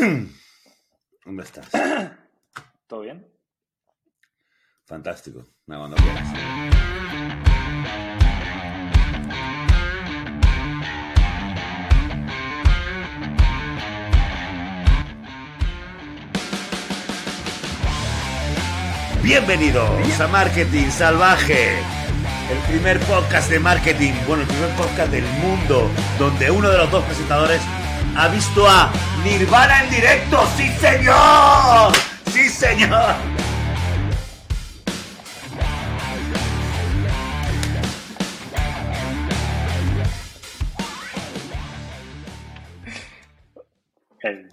¿Dónde estás? ¿Todo bien? Fantástico. Me cuando quieras. Bienvenidos a Marketing Salvaje, el primer podcast de marketing, bueno, el primer podcast del mundo, donde uno de los dos presentadores ha visto a Nirvana en directo. ¡Sí, señor! ¡Sí, señor!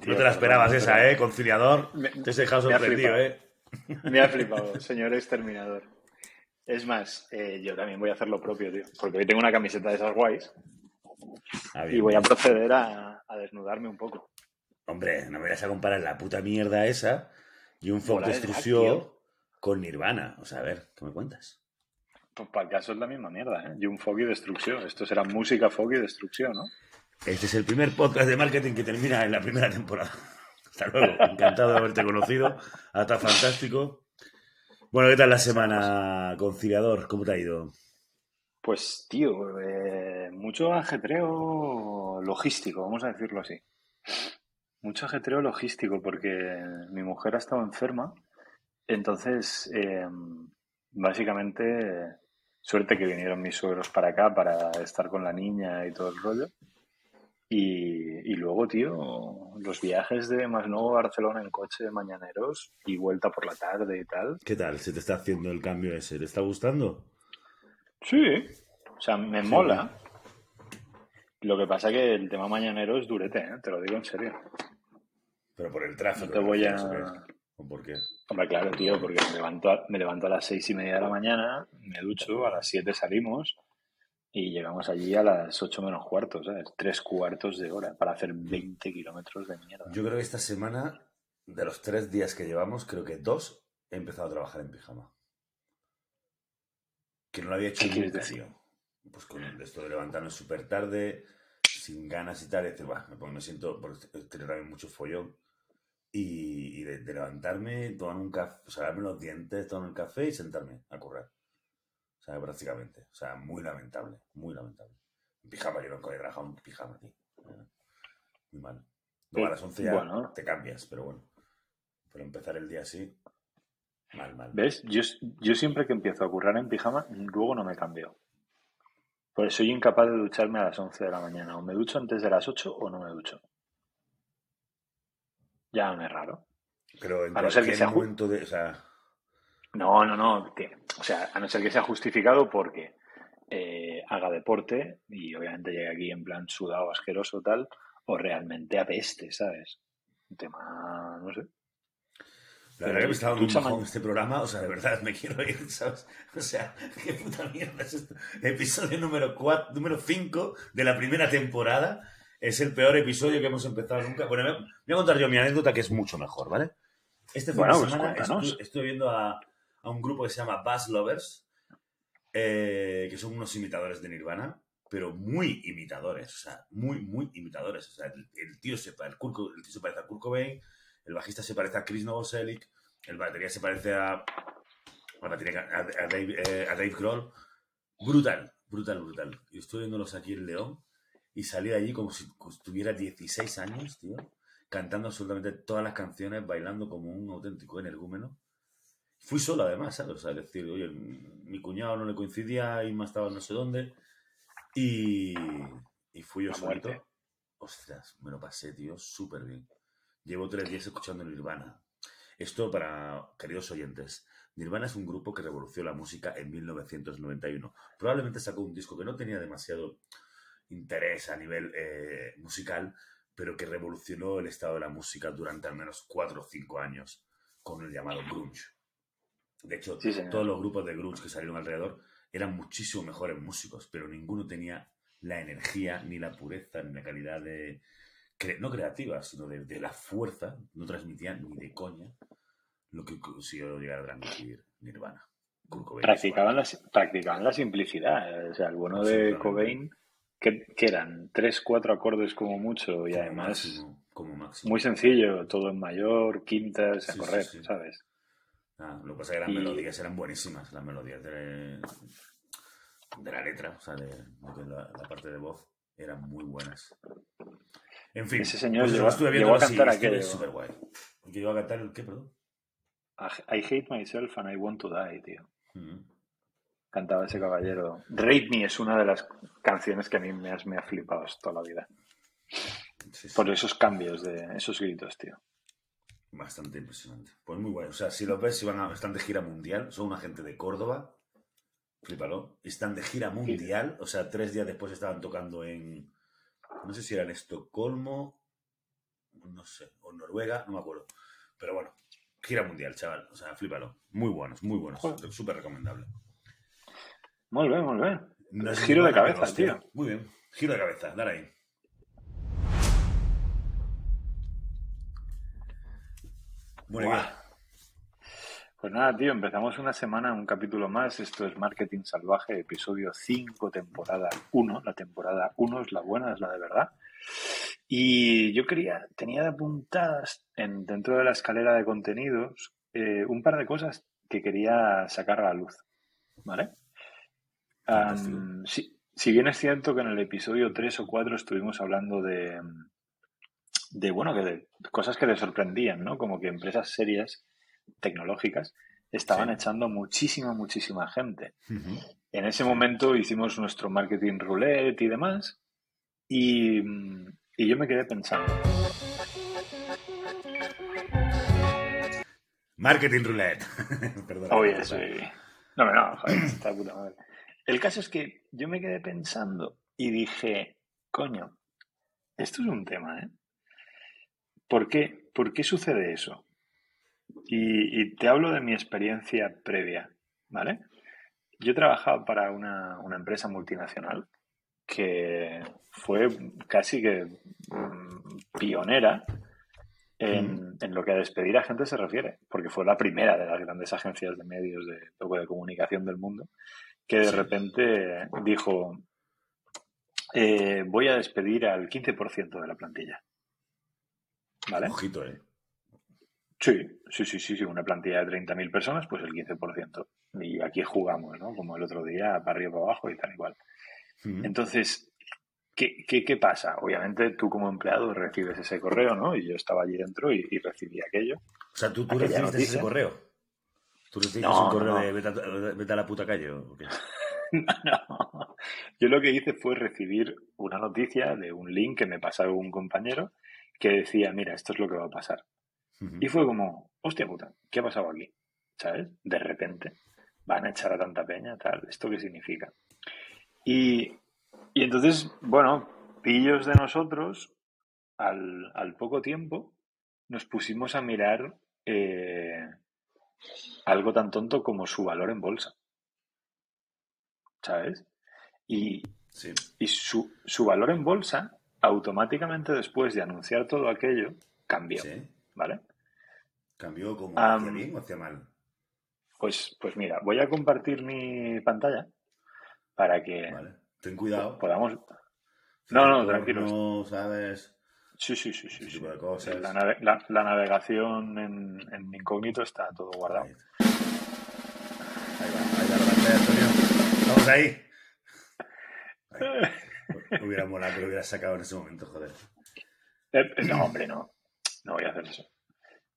No te la esperabas esa, ¿eh? Conciliador. Me- Te has dejado sorprendido. ¿eh? Me ha flipado, señor exterminador. Es más, eh, yo también voy a hacer lo propio, tío. Porque hoy tengo una camiseta de esas guays Ah, y bien. voy a proceder a, a desnudarme un poco. Hombre, no me vayas a comparar la puta mierda esa y un drag, Destrucción con Nirvana. O sea, a ver, ¿qué me cuentas? Pues para el caso es la misma mierda, ¿eh? Y un fog y destrucción. Esto será música, fog y destrucción, ¿no? Este es el primer podcast de marketing que termina en la primera temporada. Hasta luego. Encantado de haberte conocido. Hasta fantástico. Bueno, ¿qué tal la semana, conciliador? ¿Cómo te ha ido? Pues, tío, mucho ajetreo logístico, vamos a decirlo así. Mucho ajetreo logístico porque mi mujer ha estado enferma. Entonces, eh, básicamente, suerte que vinieron mis suegros para acá para estar con la niña y todo el rollo. Y, luego, tío, los viajes de Masnou a Barcelona en coche mañaneros y vuelta por la tarde y tal. ¿Qué tal? ¿Se te está haciendo el cambio ese? ¿Te está gustando? Sí, o sea, me Sí. mola. Lo que pasa que el tema mañanero es durete, ¿eh? te lo digo en serio. Pero por el tráfico. No te voy a... ¿o por qué? Hombre, claro, tío, porque me levanto, a, me levanto a las seis y media de la mañana, me ducho, a las siete salimos y llegamos allí a las ocho menos cuarto, ¿sabes? Tres cuartos de hora para hacer 20 kilómetros de mierda. Yo creo que esta semana, de los tres días que llevamos, creo que dos he empezado a trabajar en pijama. Que no lo había hecho ¿Qué nunca, decir? tío. Pues con esto de levantarme súper tarde, sin ganas y tal, y decir, "Buah, me, pongo- me siento, porque tengo también mucho follón, y, y de, de levantarme, tomar un café, o sea, darme los dientes, tomar un café y sentarme a correr. O sea, prácticamente. O sea, muy lamentable, muy lamentable. En pijama, yo nunca he trabajado en pijama, tío. Muy mal. Luego a las 11 ya Bueno. te cambias, pero bueno. Pero empezar el día así, mal, mal. ¿Ves? Yo, yo siempre que empiezo a currar en pijama, luego no me cambio. Pues soy incapaz de ducharme a las 11 de la mañana. O me ducho antes de las 8 o no me ducho. Ya me es raro. Pero en a no ser que sea momento de. O sea, No, no, no. que- o sea, a no ser que sea justificado porque eh, haga deporte y obviamente llegue aquí en plan sudado, asqueroso, tal, o realmente apeste, ¿sabes? Un tema, no sé. La verdad que me un ducha bajón este programa. O sea, de verdad, me quiero ir, ¿sabes? O sea, qué puta mierda es esto. Episodio número 4, número 5 de la primera temporada. Es el peor episodio que hemos empezado nunca. Bueno, me voy a contar yo mi anécdota que es mucho mejor, ¿vale? Este fin Bueno, de pues semana cuéntanos. estuve, estuve viendo a, a un grupo que se llama Bass Lovers, eh, que son unos imitadores de Nirvana, pero muy imitadores, o sea, muy, muy imitadores. O sea, el, el tío, se, el, Kurt el tío se parece a Kurt Cobain, el bajista se parece a Chris Novoselic, el batería se parece a, a, batería- a- a Dave, eh, a Dave Grohl. Brutal, brutal, brutal. Yo estoy viéndolos aquí en León y salí de allí como si tuviera 16 años, tío, cantando absolutamente todas las canciones, bailando como un auténtico energúmeno. Fui solo además, ¿sabes? O sea, es decir, oye, mi cuñado no le coincidía, Isma estaba no sé dónde. Y, y fui yo solito. Ostras, me lo pasé, tío, súper bien. Llevo tres días escuchando Nirvana. Esto para queridos oyentes. Nirvana es un grupo que revolucionó la música en 1991. Probablemente sacó un disco que no tenía demasiado interés a nivel eh, musical, pero que revolucionó el estado de la música durante al menos cuatro o cinco años con el llamado grunge. De hecho, Sí, todos los grupos de grunge que salieron alrededor eran muchísimo mejores músicos, pero ninguno tenía la energía, ni la pureza, ni la calidad de... cre- no creativa, sino de, de la fuerza, no transmitían ni de coña lo que consiguió llegar a transmitir Nirvana. Cobain, Practicaban la, practicaban la simplicidad. O sea, el bueno de. Cobain, que, que eran tres, cuatro acordes como mucho y Como además máximo, como máximo. Muy sencillo, todo en mayor, quintas, a correr, sí, sí. ¿sabes? Ah, lo que pasa es que las Y- melodías eran buenísimas, las melodías de, de la letra, o sea, de, de la, la parte de voz, eran muy buenas. En fin, Ese señor pues llegó- estuve llegó a cantar estuve aquello. súper guay. ¿El que llegó a cantar el qué, perdón? I hate myself and I want to die, tío. Mm. Cantaba ese caballero. Rape Me es una de las canciones que a mí me, has- me ha flipado toda la vida. Sí, sí, Por esos cambios de esos gritos, tío. Bastante impresionante. Pues muy guay. O sea, si lo ves, si van a, están de gira mundial, son una gente de Córdoba, flipalo, están de gira mundial, o sea, tres días después estaban tocando en, no sé si era en Estocolmo, no sé, o Noruega, no me acuerdo. Pero bueno, gira mundial, chaval. O sea, flipalo. Muy buenos, muy buenos. Súper recomendable. Muy bien, muy bien. No sé Giro de cabeza, tío. Muy bien. Giro de cabeza, dale ahí. Bueno, ¿y Buah. qué? Pues nada, tío, empezamos una semana, un capítulo más. Esto es Marketing Salvaje, episodio 5, temporada 1. La temporada 1 es la buena, es la de verdad. Y yo quería, tenía de apuntadas en, dentro de la escalera de contenidos eh, un par de cosas que quería sacar a la luz. ¿Vale? Si, si bien es cierto que en el episodio 3 o 4 estuvimos hablando de, de bueno, que de cosas que te sorprendían, ¿no? Como que empresas serias tecnológicas estaban Sí. echando muchísima, muchísima gente. En ese momento hicimos nuestro marketing roulette y demás, y, y yo me quedé pensando, Marketing Roulette. Perdón. oye, soy... No, no, joder, está puta madre. El caso es que yo me quedé pensando y dije, coño, esto es un tema, ¿eh? ¿Por qué, ¿Por qué sucede eso? Y, y te hablo de mi experiencia previa, ¿vale? Yo he trabajado para una, una empresa multinacional que fue casi que mm, pionera en, en lo que a despedir a gente se refiere, porque fue la primera de las grandes agencias de medios de, de comunicación del mundo que de repente dijo, eh, voy a despedir al 15% de la plantilla. ¿Vale? Ojito, eh. Sí, sí, sí, sí, sí, una plantilla de 30.000 personas, pues el 15%. Y aquí jugamos, ¿no? Como el otro día, para arriba, para abajo y tal igual. Entonces, ¿qué, qué, qué pasa? Obviamente tú como empleado recibes ese correo, ¿no? Y yo estaba allí dentro y, y recibí aquello. O sea, ¿tú, tú recibiste ese correo? ¿Tú recibiste No, un correo no, no. de vete a, vete a la puta calle? o qué? No. Yo lo que hice fue recibir una noticia de un link que me pasaba un compañero que decía, mira, esto es lo que va a pasar. Y fue como, hostia puta, ¿qué ha pasado aquí? ¿Sabes? De repente van a echar a tanta peña, tal, ¿esto qué significa? Y, y entonces, bueno, pillos de nosotros, al, al poco tiempo, nos pusimos a mirar eh, algo tan tonto como su valor en bolsa. ¿Sabes? Y, Sí. y su, su valor en bolsa, automáticamente después de anunciar todo aquello, cambió. sí. ¿Vale? ¿Cambió como hacia bien o hacia mal? Pues, pues mira, voy a compartir mi pantalla para que Vale. Ten cuidado. podamos. No, no, Porno, tranquilos. ¿sabes? Sí, sí, sí, sí. cosas. La, nave- la- la navegación en, en incógnito está todo guardado. Ahí. Ahí va, ahí va la pantalla, Antonio. Vamos ahí. Ahí. Hubiera molado que lo hubieras sacado en ese momento, joder. Eh, eh, no, hombre, no. No voy a hacer eso.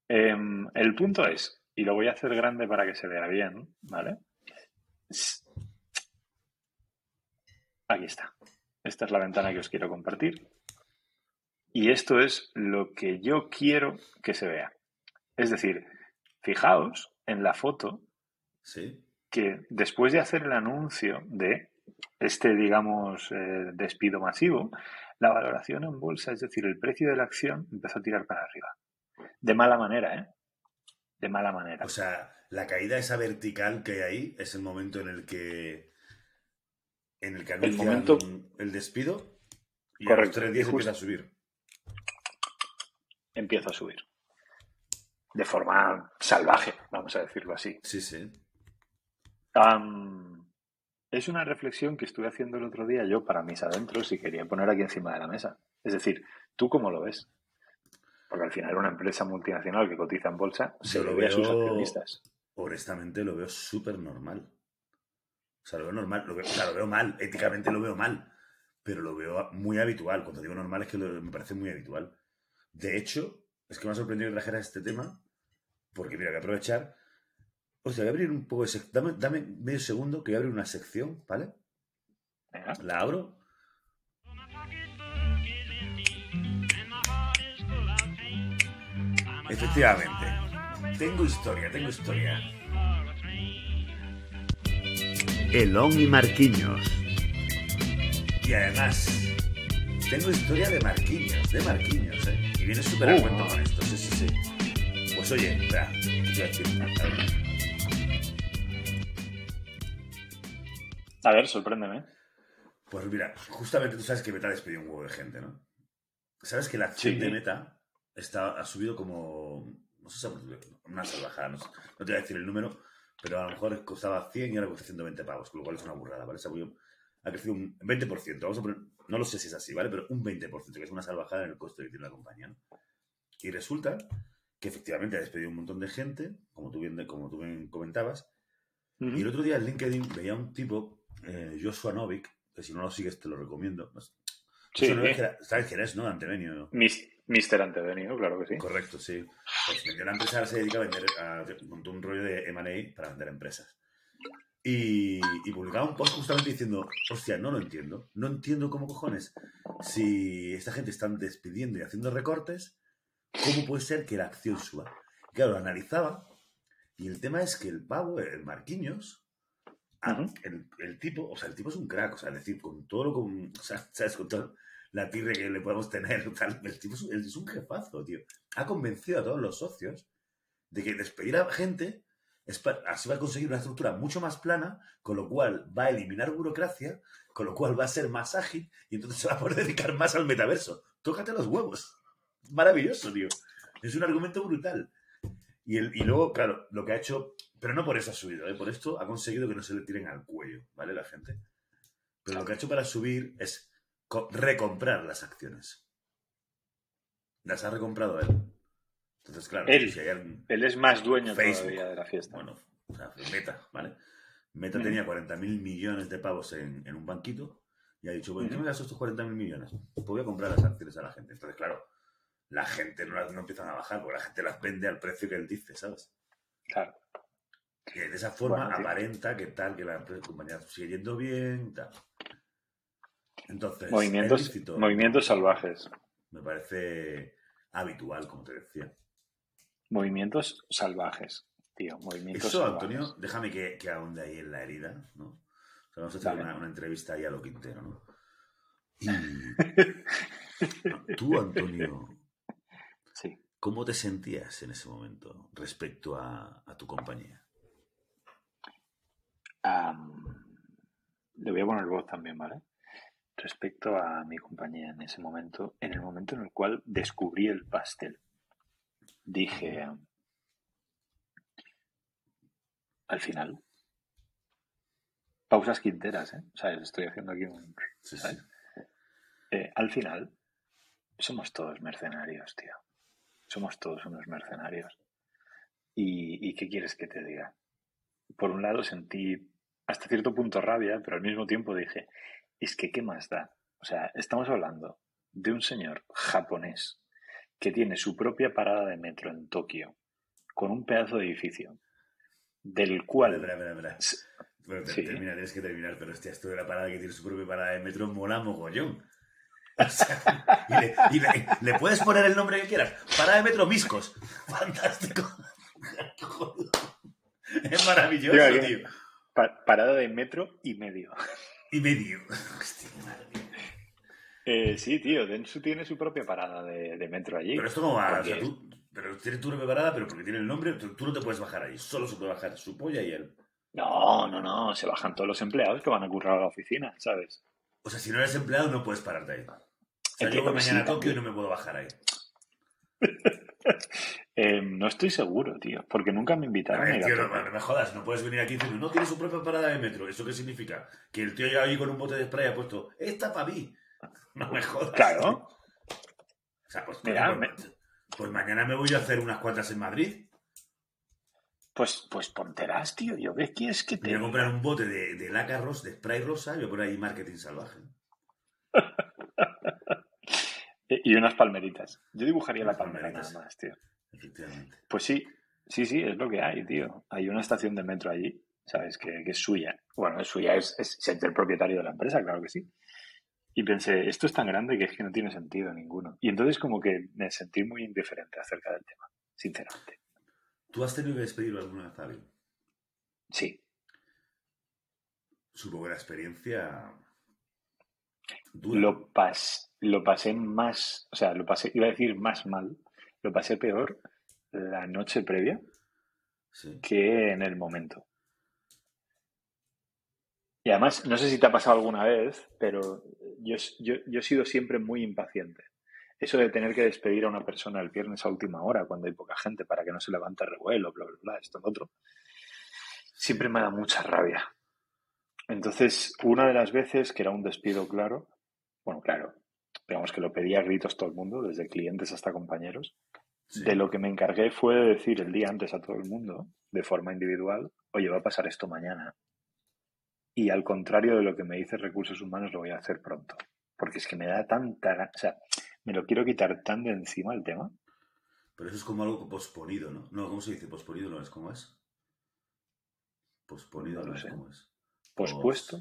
Em, el punto es, y lo voy a hacer grande para que se vea bien, ¿vale? Aquí está. Esta es la ventana que os quiero compartir. Y esto es lo que yo quiero que se vea. Es decir, fijaos en la foto Sí. que después de hacer el anuncio de este, digamos, eh, despido masivo, la valoración en bolsa, es decir, el precio de la acción, empezó a tirar para arriba. De mala manera, ¿eh? De mala manera. O sea, la caída esa vertical que hay ahí es el momento en el que en el que El momento- el despido y a Correcto. los tres días empieza a subir. Empieza a subir. De forma salvaje, vamos a decirlo así. Sí, sí. Es una reflexión que estuve haciendo el otro día yo para mis adentros y quería poner aquí encima de la mesa. Es decir, ¿tú cómo lo ves? Porque al final una empresa multinacional que cotiza en bolsa se Yo lo ve a sus accionistas. honestamente lo veo súper normal. O sea, lo veo normal, lo veo, o sea, lo veo mal, éticamente lo veo mal, pero lo veo muy habitual. Cuando digo normal es que lo- me parece muy habitual. De hecho, es que me ha sorprendido que trajeras este tema, porque mira, voy a aprovechar. Hostia, voy a abrir un poco de sec- dame, dame medio segundo que voy a abrir una sección, ¿vale? Venga. La abro. Efectivamente. Tengo historia, tengo historia. Elón y Marquinhos. Y además, tengo historia de Marquinhos, de Marquinhos, ¿eh? Y viene súper a Uh. cuento con esto, sí, sí, sí. Pues oye, espera, ¿qué te iba a decir? A ver, sorpréndeme. Pues mira, justamente tú sabes que Meta despedido un huevo de gente, ¿no? ¿Sabes que la acción Sí. de Meta está, ha subido como... No sé, una salvajada, no, sé, no te voy a decir el número, pero a lo mejor costaba 100 y ahora cuesta 120 pavos, con lo cual es una burrada, ¿vale? Ha, crecido un 20%, vamos a poner, no lo sé si es así, ¿vale? Pero un 20%, que es una salvajada en el coste que tiene la compañía, ¿no? Y resulta que efectivamente ha despedido un montón de gente, como tú bien, como tú bien comentabas, Ujú. y el otro día en LinkedIn veía un tipo, eh, Joshua Novik, que si no lo sigues te lo recomiendo. Sé. Sí, era- ¿Sabes quién es, no? Antevenio. Mis- Mister Antevenio, claro que sí. Correcto, sí. Pues vendió una empresa, se dedica a vender, a, montó un rollo de M&A para vender empresas. Y, y publicaba un post justamente diciendo, hostia, no lo entiendo. No entiendo cómo cojones, si esta gente está despidiendo y haciendo recortes, ¿cómo puede ser que la acción suba? Y claro, lo analizaba y el tema es que el pavo, el Marquinhos, a- Ujú. el, el tipo, o sea, el tipo es un crack, o sea, es decir, con todo lo, con, o sea, ¿sabes? Con toda la tirre que le podemos tener, tal, el tipo es, un- jefazo, tío. Ha convencido a todos los socios de que despedir a gente es así va a conseguir una estructura mucho más plana, con lo cual va a eliminar burocracia, con lo cual va a ser más ágil y entonces se va a poder dedicar más al metaverso. Tócate los huevos. Maravilloso, tío. Es un argumento brutal. Y, el, y luego, claro, lo que ha hecho, pero no por eso ha subido, ¿eh? por esto ha conseguido que no se le tiren al cuello, ¿vale? La gente. Pero lo que ha hecho para subir es co- recomprar las acciones. Las ha recomprado él. Entonces, claro, Él. si es más dueño Facebook. todavía de la fiesta. bueno, o sea, Meta, ¿vale? Meta Ujú. tenía 40.000 millones de pavos en, en un banquito y ha dicho, bueno, ¿qué me gasto estos 40.000 millones? Pues voy a comprar las acciones a la gente. Entonces, claro, la gente no, las- no empiezan a bajar porque la gente las vende al precio que él dice, ¿sabes? Claro. Y de esa forma Bueno, aparenta que tal, que la empresa- compañía sigue yendo bien, tal. Entonces, es Movimientos, lícito. movimientos salvajes. Me parece habitual, como te decía. Movimientos salvajes, tío. Movimientos Eso, salvajes. Antonio, déjame que, que ahonde ahí en la herida, ¿no? O sea, vamos a hacer una, una entrevista ahí a lo Quintero, ¿no? Y tú, Antonio, Sí. ¿cómo te sentías en ese momento respecto a, a tu compañía? Le voy a poner voz también, ¿vale? Respecto a mi compañía en ese momento, en el momento en el cual descubrí el pastel, dije, al final, pausas quinteras, ¿eh? ¿Sabes? Estoy haciendo aquí un... ¿sabes? Eh, al final, somos todos mercenarios, tío. Somos todos unos mercenarios. ¿Y, y qué quieres que te diga? Por un lado sentí hasta cierto punto rabia, pero al mismo tiempo dije, es que ¿qué más da? O sea, estamos hablando de un señor japonés que tiene su propia parada de metro en Tokio, con un pedazo de edificio, del cual... Espera, espera, espera. Bueno, te- Sí. termina, tienes que terminar, pero hostia, esto de la parada que tiene su propia parada de metro mola mogollón. O sea, y le, y le- le puedes poner el nombre que quieras. Parada de metro Miscos. Fantástico. Es maravilloso, Tío, tío. tío. pa- parada de metro y medio. Y medio. Hostia, maravilla. Eh, sí, tío, Densu tiene su propia parada de, de metro allí. Pero esto no va, o sea, Porque- tú, pero tienes tu propia parada, pero porque tiene el nombre, tú, tú no te puedes bajar ahí. Solo se puede bajar su polla y él. No, no, no, se bajan todos los empleados que van a currar a la oficina, ¿sabes? O sea, si no eres empleado, no puedes pararte ahí. O sea, yo mañana a Tokio y no me puedo bajar ahí. Eh, no estoy seguro, tío, porque nunca me invitaron a ver, tío, no, me jodas, no puedes venir aquí diciendo, no tiene su propia parada de metro. ¿Eso qué significa? Que el tío llega allí con un bote de spray y ha puesto, esta para mí. No me jodas. Claro. O sea, pues Mira, coño, me- pues, Pues mañana me voy a hacer unas cuantas en Madrid. Pues, pues ponteras, tío. Yo qué quieres que te. voy a comprar un bote de, de laca ros, de spray rosa y voy a poner ahí marketing salvaje. Y unas palmeritas. Yo dibujaría la Unas palmera palmeritas. nada más, tío. Efectivamente. Pues sí, sí, sí, es lo que hay, tío. Hay una estación de metro allí, ¿sabes? Que, que es suya. Bueno, es suya, es, es, es del propietario de la empresa, claro que sí. Y pensé, esto es tan grande que es que no tiene sentido ninguno. Y entonces como que me sentí muy indiferente acerca del tema, sinceramente. ¿Tú has tenido que despedirlo alguna vez alguien? Sí, Supongo que la experiencia dura. lo, pas, lo pasé más, o sea, lo pasé, iba a decir más mal, lo pasé peor la noche previa Sí. que en el momento. Y además, no sé si te ha pasado alguna vez, pero yo, yo, yo he sido siempre muy impaciente. Eso de tener que despedir a una persona el viernes a última hora, cuando hay poca gente, para que no se levante revuelo, bla, bla, bla, esto, lo otro, siempre me da mucha rabia. Entonces, una de las veces que era un despido claro, bueno, claro, digamos que lo pedía a gritos todo el mundo, desde clientes hasta compañeros, Sí. de lo que me encargué fue de decir el día antes a todo el mundo, de forma individual, oye, va a pasar esto mañana. Y al contrario de lo que me dice recursos humanos, lo voy a hacer pronto. Porque es que me da tanta... O sea, me lo quiero quitar tan de encima el tema. Pero eso es como algo posponido, ¿no? No, ¿cómo se dice? Posponido no es cómo es. Posponido No no, es sé. cómo es. Pospuesto.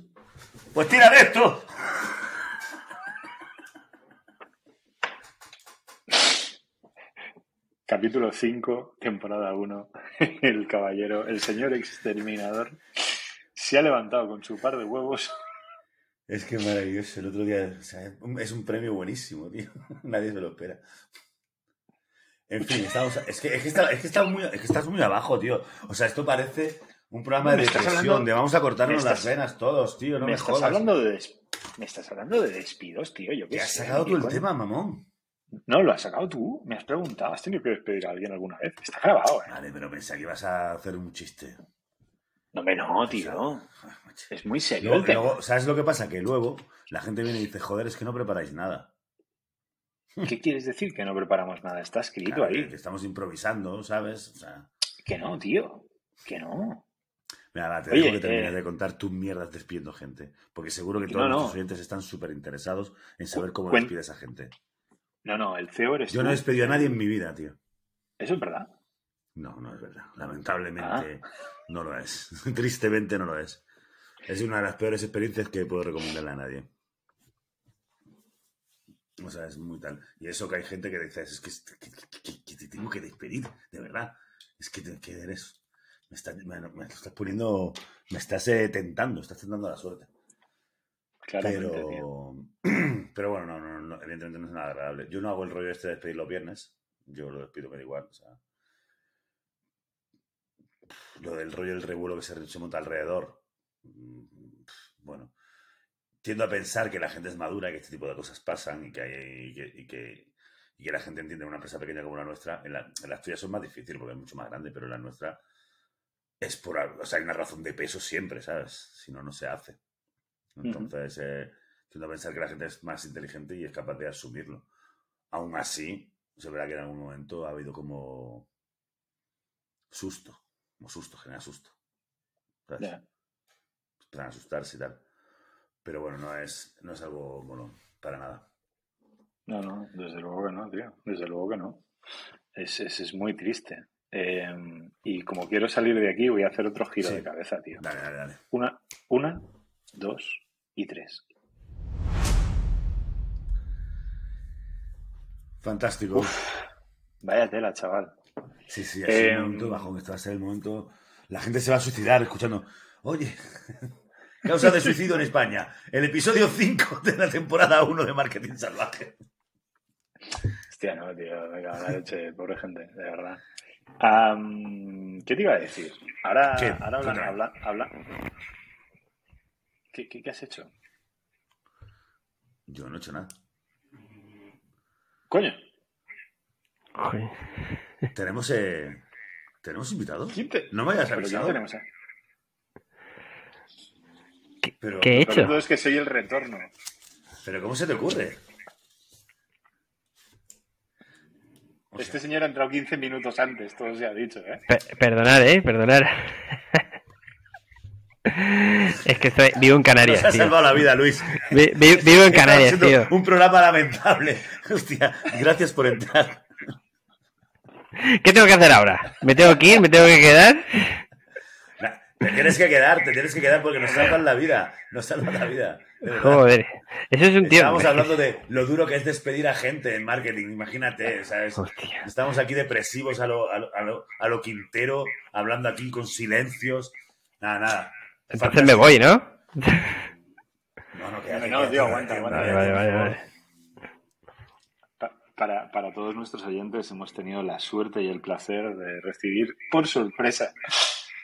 Pues tira de esto. Capítulo 5, temporada 1. El caballero, el señor exterminador, se ha levantado con su par de huevos. Es que maravilloso. El otro día, o sea, es un premio buenísimo, tío. Nadie se lo espera. En fin, estamos, es, que, es, que está- es que estás muy, es que estás muy abajo, tío. O sea, esto parece un programa de depresión, hablando- de vamos a cortarnos las venas todos, tío. No me, me, estás jodas. hablando de me estás hablando de despidos, tío. Yo qué ¿Qué has sacado ¿qué tú el tema, mamón? No, lo has sacado tú. Me has preguntado. ¿Has tenido que despedir a alguien alguna vez? Está grabado, ¿eh? Vale, pero pensé que ibas a hacer un chiste. No, me no, tío. Es muy serio Luego, el tema. luego, ¿sabes lo que pasa? Que luego la gente viene y dice, joder, es que no preparáis nada. ¿Qué quieres decir? Que no preparamos nada. Está escrito Claro, ahí. que estamos improvisando, ¿sabes? O sea, Que no, tío. Que no. mira, va, te Oye, dejo que termines eh, de contar tus mierdas despidiendo gente. Porque seguro que No, todos no. nuestros oyentes están súper interesados en saber cómo Cuen- despide esa gente. No, no. El CEO eres Yo tú. no he despedido a nadie en mi vida, tío. Eso es verdad. No, no es verdad. Lamentablemente Ah. no lo es. Tristemente no lo es. Es una de las peores experiencias que puedo recomendarle a nadie. O sea, es muy tal. Y eso que hay gente que dice, es que, que- que- que- que te tengo que despedir, de verdad. Es que, te- eres... Me, está- me- me estás poniendo... Me estás eh, tentando, estás tentando la suerte. Pero, pero bueno, no, no, no, evidentemente no es nada agradable. Yo no hago el rollo este de despedir los viernes. Yo lo despido, me da igual. O sea, lo del rollo del revuelo que se, se monta alrededor. mm, Bueno, tiendo a pensar que la gente es madura que este tipo de cosas pasan y que, hay- y que, y que, la gente entiende una empresa pequeña como la nuestra. En, la- en las tuyas son más difíciles porque es mucho más grande, pero en la nuestra es por algo. O sea, hay una razón de peso siempre, ¿sabes? Si no, no se hace. Entonces, eh, tiendo a pensar que la gente es más inteligente y es capaz de asumirlo. Aún así, se verá que en algún momento ha habido como susto. Como susto, genera susto. ¿sabes? Ya. Para asustarse y tal. Pero bueno, no es, no es algo bueno para nada. No, no, desde luego que no, tío. Desde luego que no. Es, es, es muy triste. Eh, y como quiero salir de aquí, voy a hacer otro giro Sí. de cabeza, tío. Dale, dale, dale. Una, una, dos y tres. Fantástico. Vaya tela, chaval. Sí, sí, ha sido Eh, un momento bajón. Este va a ser el momento. La gente se va a suicidar escuchando. Oye, causa de suicidio en España. El episodio 5 de la temporada 1 de Marketing Salvaje. Hostia, no, tío. Venga, la leche, pobre gente, de verdad. ¿Qué te iba a decir? Ahora, ahora habla, habla, habla. ¿Qué, qué, qué has hecho? Yo no he hecho nada. Coño, Joder. ¿Tenemos, eh, ¿tenemos invitado? ¿quién te... No me hayas ¿Pero quién avisado. tenemos, eh? Pero, ¿Qué he Lo hecho? es que soy el retorno. pero ¿cómo se te ocurre? O Este señor ha entrado 15 minutos antes, todo se ha dicho, ¿eh? Per- perdonad, eh, perdonad. Es que estoy, vivo en Canarias, nos ha salvado la vida, Luis. Vi- vi- vivo en Canarias, tío. Un programa lamentable. Hostia, gracias por entrar. ¿Qué tengo que hacer ahora? ¿Me tengo que ir? ¿Me tengo que quedar? Nah, Te tienes que quedar, te tienes que quedar porque nos salvan la vida. Nos salvan la vida. Joder. Eso es un tío. Estábamos hablando de lo duro que es despedir a gente en marketing, imagínate, ¿sabes? Hostia. Estamos aquí depresivos a lo, a lo, a lo- a lo Quintero, hablando aquí con silencios. Nada, nada. Entonces me voy, ¿no? No, no, quédate, No, tío, aguanta, aguanta. Vale, vale, vale, Para, para todos nuestros oyentes hemos tenido la suerte y el placer de recibir, por sorpresa,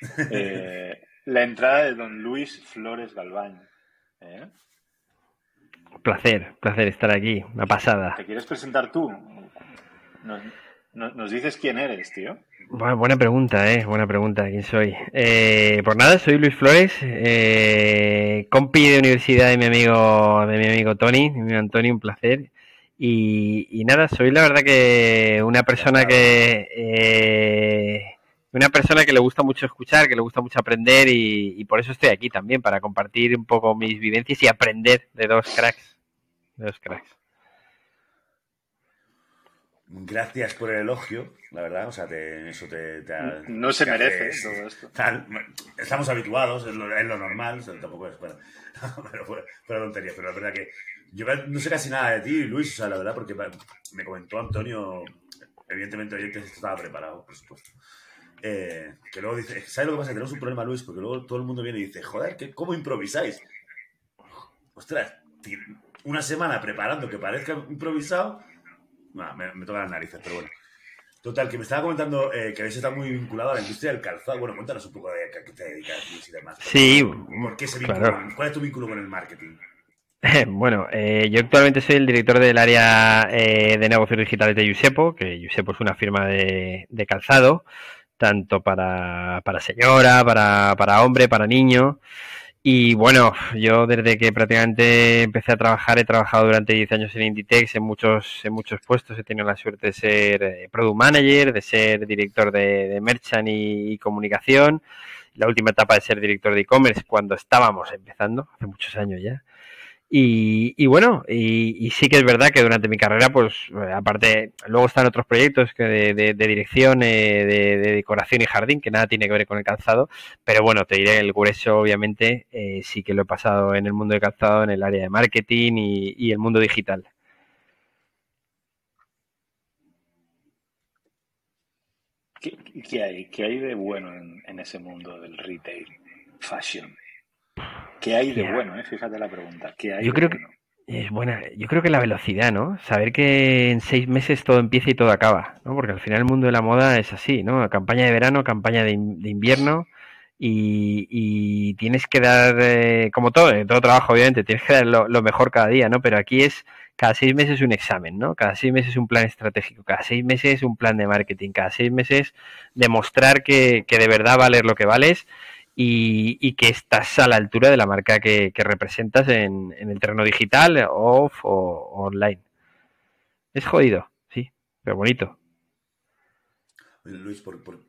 eh, la entrada de don Luis Flores Galván. ¿Eh? Placer, placer estar aquí. Una pasada. ¿Te quieres presentar tú? Nos, nos- dices quién eres, tío. Buena, pregunta, eh. Buena pregunta. ¿Quién soy? Eh, pues nada, soy Luis Flores, eh, compi de universidad de mi amigo, de mi amigo Tony, mi amigo Antonio, un placer. Y, y nada, soy la verdad que una persona que eh, una persona que le gusta mucho escuchar, que le gusta mucho aprender y, y por eso estoy aquí también para compartir un poco mis vivencias y aprender de dos cracks, de dos cracks. Gracias por el elogio, la verdad. O sea, te- eso te, No se te merece hace- todo esto. Tal, estamos habituados, es lo, es lo normal, o sea, tampoco es bueno, pero fuera, fuera tontería, pero la verdad que yo no sé casi nada de ti, Luis, o sea, la verdad, porque me comentó Antonio, evidentemente oyentes, esto estaba preparado, por supuesto. Eh, que luego dice, ¿sabes lo que pasa? Tenemos un problema, Luis, porque luego todo el mundo viene y dice, joder, ¿qué, ¿cómo improvisáis? Ostras, una semana preparando que parezca improvisado, me, me toca las narices, pero bueno. Total, que me estaba comentando eh, que habéis estado muy vinculado a la industria del calzado. Bueno, cuéntanos un poco de a qué te dedicas y demás. Sí, ¿Por qué ese vínculo? claro. ¿Cuál es tu vínculo con el marketing? Bueno, eh, yo actualmente soy el director del área eh, de negocios digitales de Yusepo, que Yusepo es una firma de, de calzado, tanto para, para señora, para, para hombre, para niño. Y bueno, yo desde que prácticamente empecé a trabajar, he trabajado durante 10 años en Inditex en muchos, en muchos puestos. He tenido la suerte de ser eh, product manager, de ser director de, de merchant y, y comunicación. La última etapa de ser director de e-commerce cuando estábamos empezando, hace muchos años ya. Y, bueno, y, sí que es verdad que durante mi carrera, pues eh, aparte, luego están otros proyectos que de, de- de dirección, eh, de, de decoración y jardín, que nada tiene que ver con el calzado, pero bueno, te diré, el grueso obviamente eh, sí que lo he pasado en el mundo del calzado, en el área de marketing y, el mundo digital. ¿Qué, hay, qué hay de bueno en, en ese mundo del retail, fashion? ¿Qué hay de bueno? eh? Fíjate la pregunta. ¿Qué hay Yo creo que-? Es buena, yo creo que la velocidad, ¿no? Saber que en seis meses todo empieza y todo acaba, ¿no? Porque al final el mundo de la moda es así, ¿no? Campaña de verano, campaña de, in- de invierno y, y tienes que dar, eh, como todo, en todo trabajo obviamente, tienes que dar lo, lo mejor cada día, ¿no? Pero aquí es cada seis meses un examen, ¿no? Cada seis meses un plan estratégico, cada seis meses un plan de marketing, cada seis meses demostrar que, que de verdad vales lo que vales y, y que estás a la altura de la marca que, que representas en, en el terreno digital, off o, o online. Es jodido, sí, pero bonito. Luis, ¿por, por,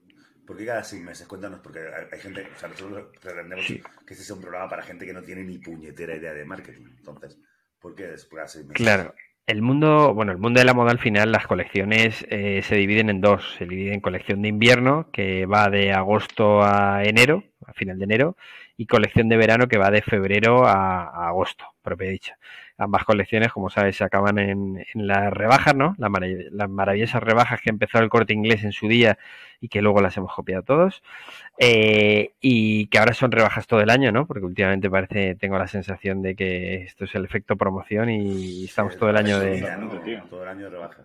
por qué cada seis meses? Cuéntanos, porque hay, gente, o sea, nosotros pretendemos Sí. que este sea un programa para gente que no tiene ni puñetera idea de marketing. Entonces, ¿por qué es cada seis meses? Claro. El mundo, bueno, el mundo de la moda al final, las colecciones eh, se dividen en dos. Se divide en colección de invierno, que va de agosto a enero, a final de enero, y colección de verano, que va de febrero a, a agosto, propio dicho. Ambas colecciones, como sabes, se acaban en, en las rebajas, ¿no? Marav- las maravillosas rebajas que empezó el corte inglés en su día y que luego las hemos copiado todos. Eh, y que ahora son rebajas todo el año, ¿no? Porque últimamente parece, tengo la sensación de que esto es el efecto promoción y estamos todo el año de. Todo el año de rebaja.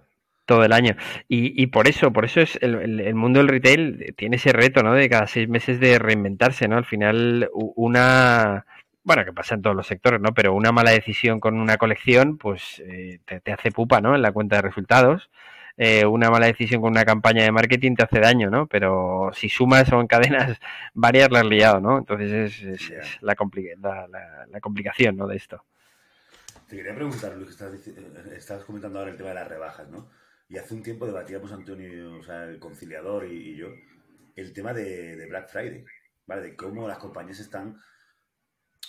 Todo el año. Y, y por eso, por eso es el, el- el mundo del retail tiene ese reto, ¿no? De cada seis meses de reinventarse, ¿no? Al final, una bueno, que pasa en todos los sectores, ¿no? Pero una mala decisión con una colección, pues eh, te, te hace pupa, ¿no? En la cuenta de resultados. Eh, una mala decisión con una campaña de marketing te hace daño, ¿no? Pero si sumas o encadenas varias, la has liado, ¿no? Entonces es, es- Ya. es la, compli- la, la- la complicación, ¿no? De esto. Te quería preguntar, Luis, que estás, dici- eh, estabas comentando ahora el tema de las rebajas, ¿no? Y hace un tiempo debatíamos Antonio, o sea, el conciliador y, yo, el tema de, Black Friday, ¿vale? De cómo las compañías están...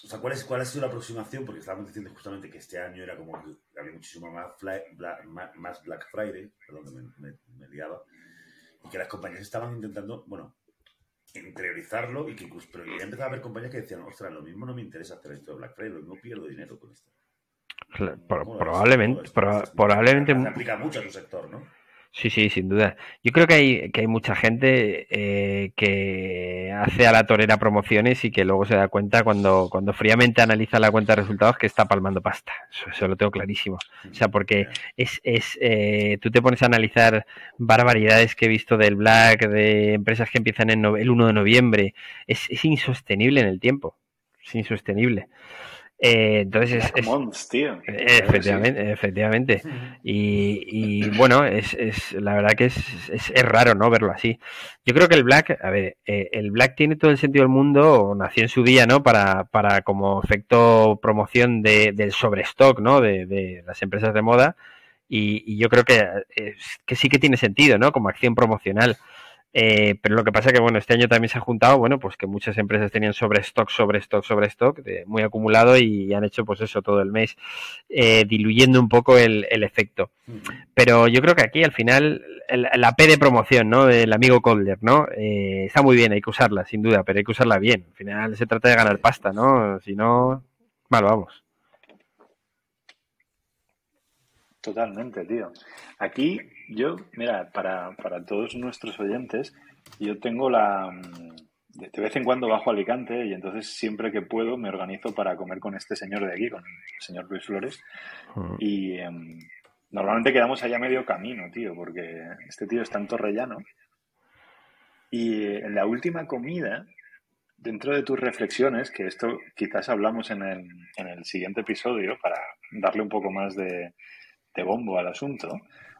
O sea, ¿cuál, es, ¿cuál ha sido la aproximación? Porque estábamos diciendo justamente que este año era como que había muchísimo más, más, Black Friday, perdón que me, me liaba, y que las compañías estaban intentando, bueno, interiorizarlo y que pero ya empezaba a haber compañías que decían, ostras, lo mismo no me interesa hacer esto de Black Friday, lo mismo pierdo dinero con esto. Probablemente, probablemente. Se aplica mucho a tu sector, ¿no? Sí, sí, sin duda. Yo creo que hay, que hay mucha gente eh, que hace a la torera promociones y que luego se da cuenta cuando, cuando fríamente analiza la cuenta de resultados que está palmando pasta. Eso, lo tengo clarísimo. O sea, porque es, es eh, tú te pones a analizar barbaridades que he visto del Black, de empresas que empiezan en el 1 de noviembre. Es, es insostenible en el tiempo. Es insostenible. Eh, entonces es, tío. Efectivamente, efectivamente. Y, bueno, es, es, la verdad que es, es, raro no verlo así. Yo creo que el Black, a ver, eh, el Black tiene todo el sentido del mundo, o nació en su día, ¿no? Para, para como efecto promoción de, del sobrestock, ¿no? De, de las empresas de moda. Y, y yo creo que, que sí que tiene sentido, ¿no? Como acción promocional. Eh, pero lo que pasa que, bueno, este año también se ha juntado, bueno, pues que muchas empresas tenían sobre stock, sobre stock, sobre stock, muy acumulado y han hecho, pues eso, todo el mes, eh, diluyendo un poco el, efecto. Pero yo creo que aquí, al final, la P de promoción, ¿no? Del amigo Calder, ¿no? Eh, está muy bien, hay que usarla, sin duda, pero hay que usarla bien. Al final se trata de ganar pasta, ¿no? Si no, mal vamos. Totalmente, tío. Aquí yo, mira, para, para todos nuestros oyentes, yo tengo la... Mm, de vez en cuando bajo a Alicante y entonces siempre que puedo me organizo para comer con este señor de aquí, con el señor Luis Flores. Mm. Y em, normalmente quedamos allá medio camino, tío, porque este tío está en Torrellano. Y en la última comida, dentro de tus reflexiones, que esto quizás hablamos en el, en el siguiente episodio para darle un poco más de, de bombo al asunto,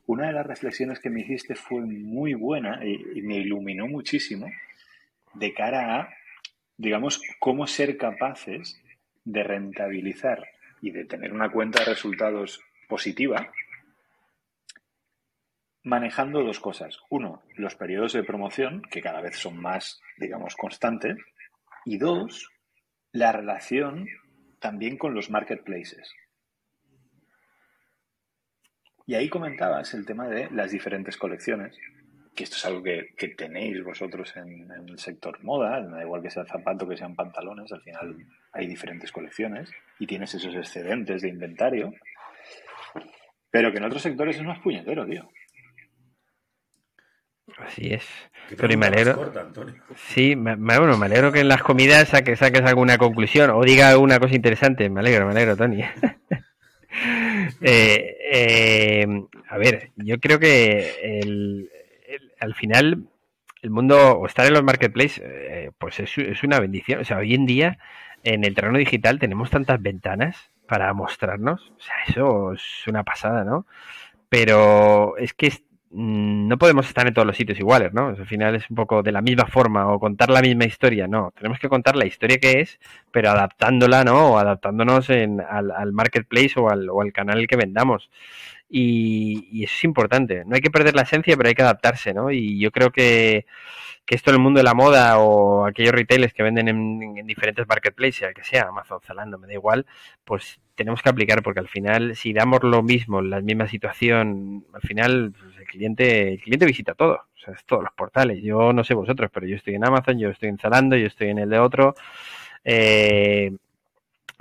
una de las reflexiones que me hiciste fue muy buena y, me iluminó muchísimo de cara a, digamos, cómo ser capaces de rentabilizar y de tener una cuenta de resultados positiva manejando dos cosas. Uno, los periodos de promoción, que cada vez son más, digamos, constantes. Y dos, la relación también con los marketplaces. Y ahí comentabas el tema de las diferentes colecciones, que esto es algo que, tenéis vosotros en, el sector moda, da igual que sea zapato, que sean pantalones, al final hay diferentes colecciones y tienes esos excedentes de inventario, pero que en otros sectores es más puñetero, tío. Así es. Pero me alegro. sí, me, bueno, me alegro que en las comidas saques, saques alguna conclusión o diga alguna cosa interesante. Me alegro, me alegro, Tony. Eh, eh, a ver, yo creo que al final el mundo, o estar en los marketplaces, eh, pues es, una bendición. O sea, hoy en día en el terreno digital tenemos tantas ventanas para mostrarnos. O sea, eso es una pasada, ¿no? Pero es que no podemos estar en todos los sitios iguales, ¿no? Al final es un poco de la misma forma o contar la misma historia, no. Tenemos que contar la historia que es, pero adaptándola, ¿no? O adaptándonos al, marketplace o al, o al canal que vendamos. Y, y, eso es importante. No hay que perder la esencia, pero hay que adaptarse, ¿no? Y yo creo que que esto en el mundo de la moda o aquellos retailers que venden en, diferentes marketplaces, que sea Amazon, Zalando, me da igual, pues tenemos que aplicar porque al final si damos lo mismo, la misma situación, al final pues, el cliente el cliente visita todo, o sea, es todos los portales. Yo no sé vosotros, pero yo estoy en Amazon, yo estoy en Zalando, yo estoy en el de otro. Eh,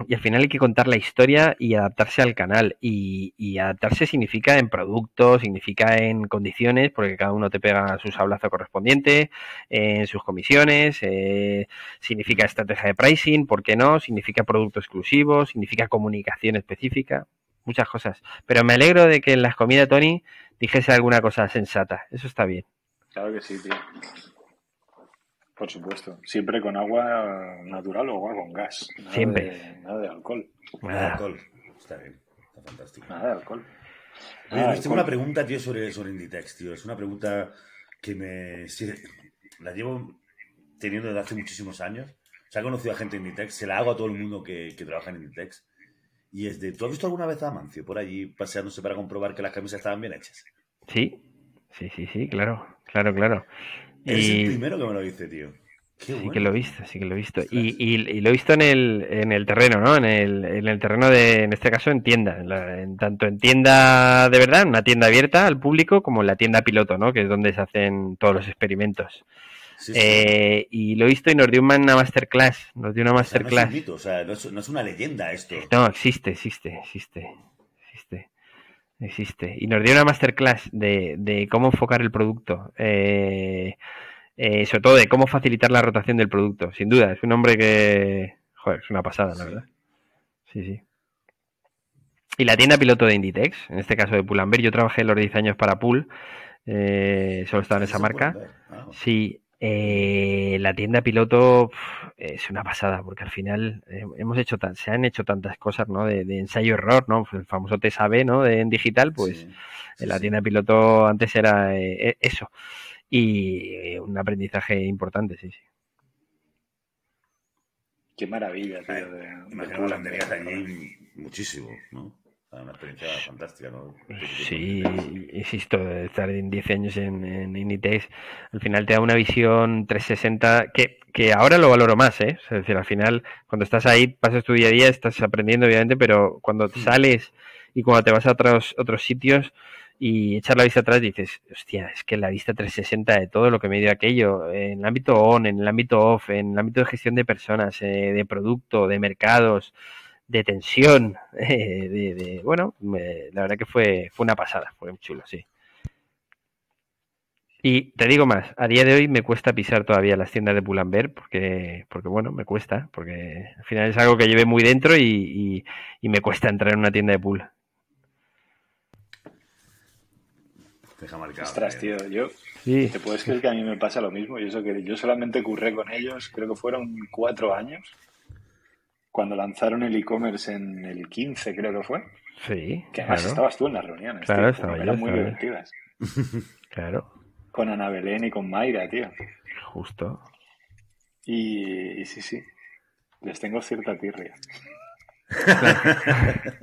y al final hay que contar la historia y adaptarse al canal. Y, adaptarse significa en productos, significa en condiciones, porque cada uno te pega su sablazo correspondiente, en sus comisiones, eh, significa estrategia de pricing, ¿por qué no? Significa producto exclusivo, significa comunicación específica, muchas cosas. Pero me alegro de que en las comidas, Tony, dijese alguna cosa sensata. Eso está bien. Claro que sí, tío. Por supuesto. Siempre con agua natural o agua con gas. Siempre. nada de alcohol. Nada de alcohol. Está bien. Está fantástico. Nada de alcohol. tengo una pregunta, tío, sobre, sobre Inditex, tío. Es una pregunta que me... la llevo teniendo desde hace muchísimos años. Se ha conocido a gente en Inditex. Se la hago a todo el mundo que, que trabaja en Inditex. Y es de... ¿Tú has visto alguna vez a Amancio por allí paseándose para comprobar que las camisas estaban bien hechas? Sí, sí, sí, sí, claro, claro, claro. Es el primero que me lo dice, tío. Qué sí que lo he visto, sí que lo he visto. Y, y- y lo he visto en el, en el terreno, ¿no? En el, en el terreno de, en este caso, en tienda. En la- en tanto en tienda de verdad, en una tienda abierta al público, como en la tienda piloto, ¿no? Que es donde se hacen todos los experimentos. Sí, sí. Eh, y lo he visto y nos dio una masterclass. Nos dio una O sea, no es un masterclass. mito, o sea, no es, no es una leyenda esto. No, existe, existe, existe, existe. Y nos dio una masterclass de, de cómo enfocar el producto, eh, eh, sobre todo de cómo facilitar la rotación del producto. Sin duda, es un hombre que, joder, es una pasada, la Sí. verdad. Sí, sí. Y la tienda piloto de Inditex, en este caso de Pull&Bear, yo trabajé los 10 años para Pull, eh, solo estaba en esa marca. Sí, eh, la tienda piloto pf, es una pasada, porque al final eh, hemos hecho tan, se han hecho tantas cosas, ¿no? De, de ensayo-error, ¿no? Pues el famoso TSAB, ¿no? De, en digital, pues sí, sí, en la sí. tienda piloto antes era eh, eh, eso. Y eh, un aprendizaje importante, sí, sí. Qué maravilla, tío. De, de ¿verdad? allí muchísimo, ¿no? Una experiencia fantástica, ¿no? Sí, insisto, estar en 10 años en, en Inditex, al final te da una visión 360 que, que ahora lo valoro más, ¿eh? Es decir, al final, cuando estás ahí, pasas tu día a día, estás aprendiendo, obviamente, pero cuando sales y cuando te vas a otros, otros sitios y echar la vista atrás, dices, hostia, es que la vista 360 de todo lo que me dio aquello, en el ámbito on, en el ámbito off, en el ámbito de gestión de personas, eh, de producto, de mercados, de tensión, eh, de, de- bueno, me- la verdad que fue, fue una pasada, fue muy chulo, sí. Y te digo más, a día de hoy me cuesta pisar todavía las tiendas de Pull&Bear porque, porque bueno, me cuesta, porque al final es algo que llevé muy dentro y, y- y me cuesta entrar en una tienda de Pull. Deja marcado. Ostras, tío, yo Sí, ¿Te puedes creer que a mí me pasa lo mismo? Y eso que yo solamente curré con ellos, creo que fueron cuatro años, cuando lanzaron el e-commerce en el 15, creo que fue. sí, Que además claro, estabas tú en las reuniones, Claro, tío, estaba yo, eran muy divertidas. claro, Con Ana Belén y con Mayra, tío. justo. Y, y sí, sí, les tengo cierta tirria.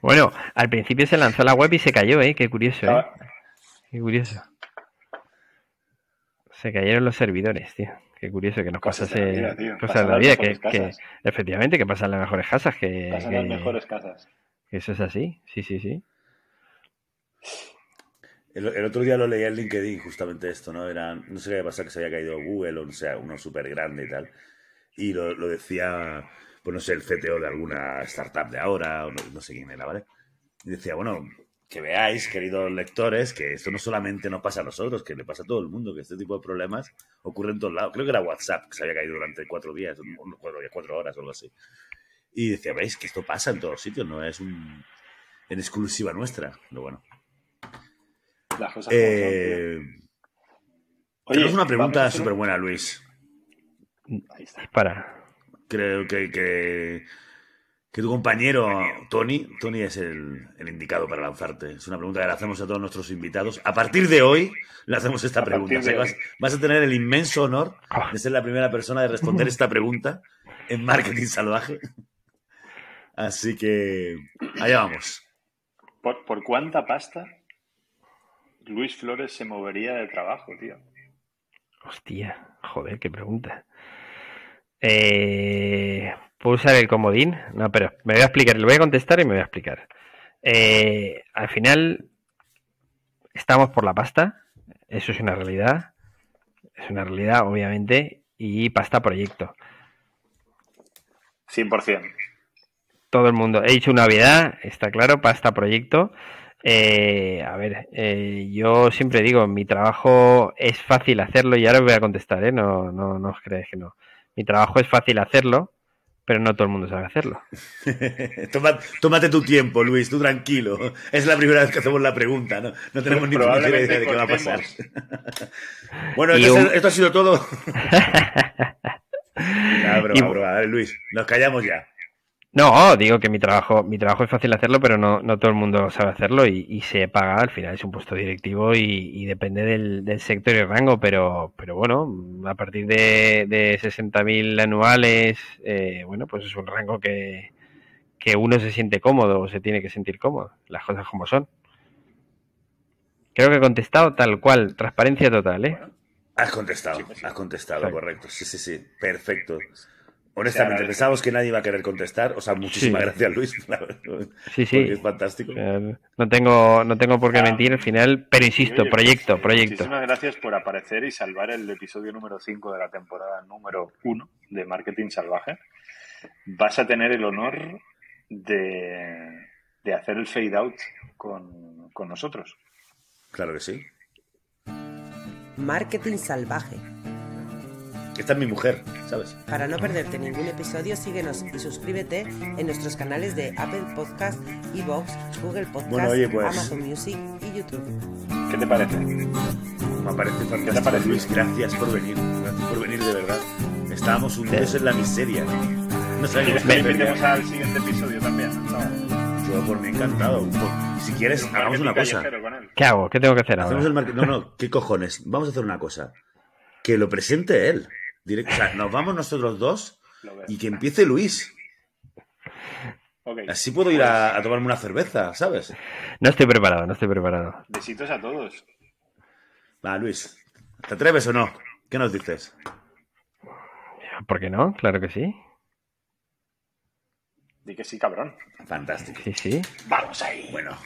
Bueno, al principio se lanzó la web y se cayó, ¿eh? Qué curioso, ¿eh? Estaba- Qué curioso. Se cayeron los servidores, tío. Qué curioso que nos Cosas de pasase la vida, tío. cosas Pasan de la vida, que, efectivamente que pasan las mejores casas, que, Pasan que- las mejores casas. que eso es así, sí, sí, sí. El, el otro día lo leía en LinkedIn, justamente esto, ¿no? Era, no sé qué había pasado, que se había caído Google o no sé, uno súper grande y tal. Y lo, lo decía, pues no sé, el CTO de alguna startup de ahora, o no, no sé quién era, ¿vale? Y decía, bueno, que veáis, queridos lectores, que esto no solamente nos pasa a nosotros, que le pasa a todo el mundo, que este tipo de problemas ocurren en todos lados. Creo que era WhatsApp, que se había caído durante cuatro días, cuatro, días, cuatro horas o algo así. Y decía, veis, que esto pasa en todos sitios, no es un, en exclusiva nuestra. Pero bueno. Las cosas. Eh, Oye, tenemos una pregunta súper buena, Luis. Ahí está. Para. Creo que, que, que tu compañero Tony, Tony es el, el indicado para lanzarte. Es una pregunta que le hacemos a todos nuestros invitados. A partir de hoy le hacemos esta pregunta. O sea, de vas, a tener el inmenso honor Ah, de ser la primera persona de responder esta pregunta en Marketing Salvaje. Así que allá vamos. ¿Por, por cuánta pasta Luis Flores se movería de trabajo, tío? hostia, joder, qué pregunta. Eh, ¿Puedo usar el comodín? No, pero me voy a explicar, le voy a contestar y me voy a explicar. Eh, al final, estamos por la pasta, eso es una realidad, es una realidad, obviamente, y pasta proyecto. 100%. todo el mundo. He dicho una obviedad, está claro, pasta proyecto. Eh, a ver, eh, yo siempre digo, mi trabajo es fácil hacerlo y ahora os voy a contestar, ¿eh? No, no, no os creáis que no. Mi trabajo es fácil hacerlo, pero no todo el mundo sabe hacerlo. Tómate tu tiempo, Luis, tú tranquilo. Es la primera vez que hacemos la pregunta, ¿no? No tenemos ni Probablemente idea de qué va a pasar. bueno, esto, un- es- esto ha sido todo. Nada, broma, Y- broma. Dale, Luis, nos callamos ya. No, digo que mi trabajo, mi trabajo es fácil hacerlo, pero no, no todo el mundo sabe hacerlo y, y se paga, al final es un puesto directivo y, y depende del, del sector y rango, pero, pero bueno, a partir de, de 60.000 anuales, eh, bueno, pues es un rango que, que uno se siente cómodo o se tiene que sentir cómodo, las cosas como son. Creo que he contestado tal cual, transparencia total, ¿eh? Has contestado, Sí, sí. has contestado, correcto. Sí, sí, sí, perfecto. Honestamente, pensábamos que nadie iba a querer contestar. O sea, muchísimas Sí. gracias, Luis. la verdad, Sí, sí. es fantástico. Eh, No tengo, no tengo por qué Ah. mentir al final, pero insisto, Oye, proyecto, pues, proyecto. Muchísimas gracias por aparecer y salvar el episodio número 5 de la temporada número 1 de Marketing Salvaje. Vas a tener el honor de, de hacer el fade out con, con nosotros. Claro que sí. Marketing Salvaje. Esta es mi mujer, ¿sabes? Para no perderte ningún episodio, síguenos y suscríbete en nuestros canales de Apple Podcast, Evox, Google Podcast, Bueno, oye, pues- Amazon Music y YouTube. ¿Qué te parece? Me parece ¿Qué te fantástico, parece? Luis. Gracias por venir. Gracias por venir, de verdad. Estábamos hundidos en la miseria. No sabíamos ¿Quieres que qué invitemos al siguiente episodio también? Yo por mí encantado. Si quieres, Un hagamos una cosa. ¿Qué hago? ¿Qué tengo que hacer Hacemos el ahora? market- No, no, ¿qué cojones? Vamos a hacer una cosa. Que lo presente él. Directo. O sea, nos vamos nosotros dos y que empiece Luis. Ok. Así puedo ir a, a tomarme una cerveza, ¿sabes? No estoy preparado, no estoy preparado. Besitos a todos. Va, Luis. ¿Te atreves o no? ¿Qué nos dices? ¿Por qué no? Claro que sí. Di que sí, cabrón. Fantástico. Sí, sí. Vamos ahí. Bueno,